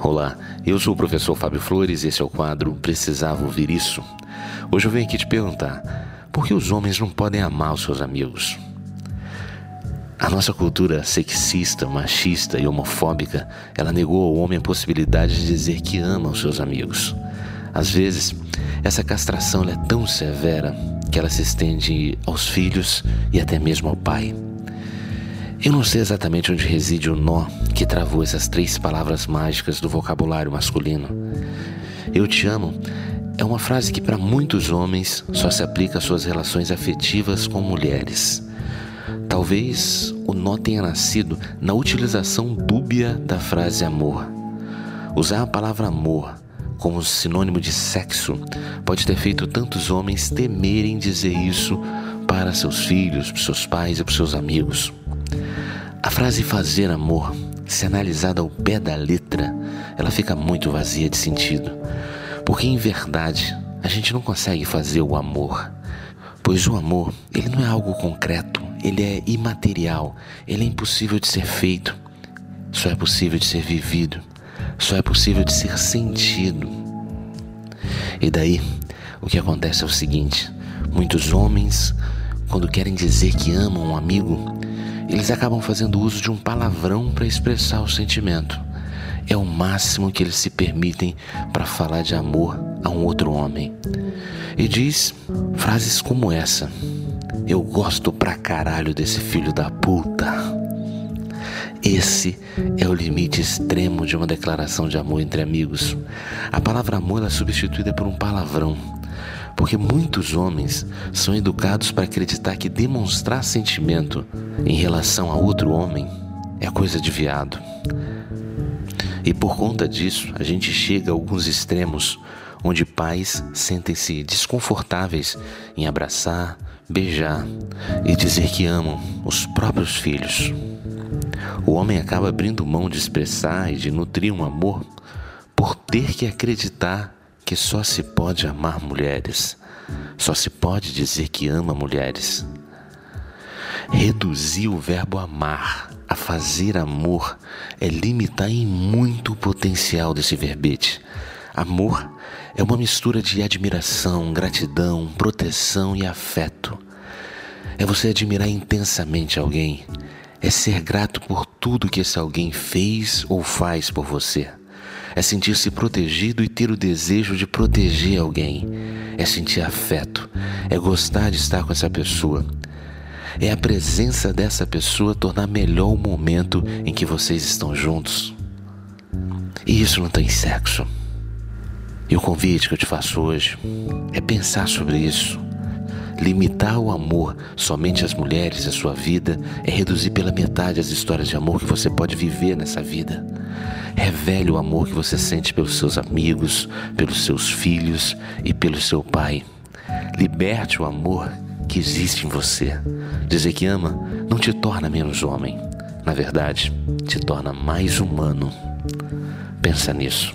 Olá, eu sou o professor Fábio Flores e esse é o quadro Precisava Ouvir Isso. Hoje eu venho aqui te perguntar: por que os homens não podem amar os seus amigos? A nossa cultura sexista, machista e homofóbica, ela negou ao homem a possibilidade de dizer que ama os seus amigos. Às vezes, essa castração é tão severa que ela se estende aos filhos e até mesmo ao pai. Eu não sei exatamente onde reside o nó que travou essas três palavras mágicas do vocabulário masculino. Eu te amo é uma frase que para muitos homens só se aplica às suas relações afetivas com mulheres. Talvez o nó tenha nascido na utilização dúbia da frase amor. Usar a palavra amor como sinônimo de sexo pode ter feito tantos homens temerem dizer isso para seus filhos, para seus pais e para seus amigos. A frase fazer amor, se analisada ao pé da letra, ela fica muito vazia de sentido. Porque em verdade, a gente não consegue fazer o amor. Pois o amor, ele não é algo concreto, ele é imaterial, ele é impossível de ser feito. Só é possível de ser vivido, só é possível de ser sentido. E daí, o que acontece é o seguinte: muitos homens, quando querem dizer que amam um amigo, eles acabam fazendo uso de um palavrão para expressar o sentimento. É o máximo que eles se permitem para falar de amor a um outro homem. E diz frases como essa: Eu gosto pra caralho desse filho da puta. Esse é o limite extremo de uma declaração de amor entre amigos. A palavra amor é substituída por um palavrão porque muitos homens são educados para acreditar que demonstrar sentimento em relação a outro homem é coisa de viado. E por conta disso, a gente chega a alguns extremos onde pais sentem-se desconfortáveis em abraçar, beijar e dizer que amam os próprios filhos. O homem acaba abrindo mão de expressar e de nutrir um amor por ter que acreditar que só se pode amar mulheres, só se pode dizer que ama mulheres. Reduzir o verbo amar a fazer amor é limitar em muito o potencial desse verbete. Amor é uma mistura de admiração, gratidão, proteção e afeto. É você admirar intensamente alguém, é ser grato por tudo que esse alguém fez ou faz por você. É sentir-se protegido e ter o desejo de proteger alguém. É sentir afeto. É gostar de estar com essa pessoa. É a presença dessa pessoa tornar melhor o momento em que vocês estão juntos. E isso não tem sexo. E o convite que eu te faço hoje é pensar sobre isso. Limitar o amor somente às mulheres e à sua vida é reduzir pela metade as histórias de amor que você pode viver nessa vida. Revele o amor que você sente pelos seus amigos, pelos seus filhos e pelo seu pai. Liberte o amor que existe em você. Dizer que ama não te torna menos homem. Na verdade, te torna mais humano. Pensa nisso.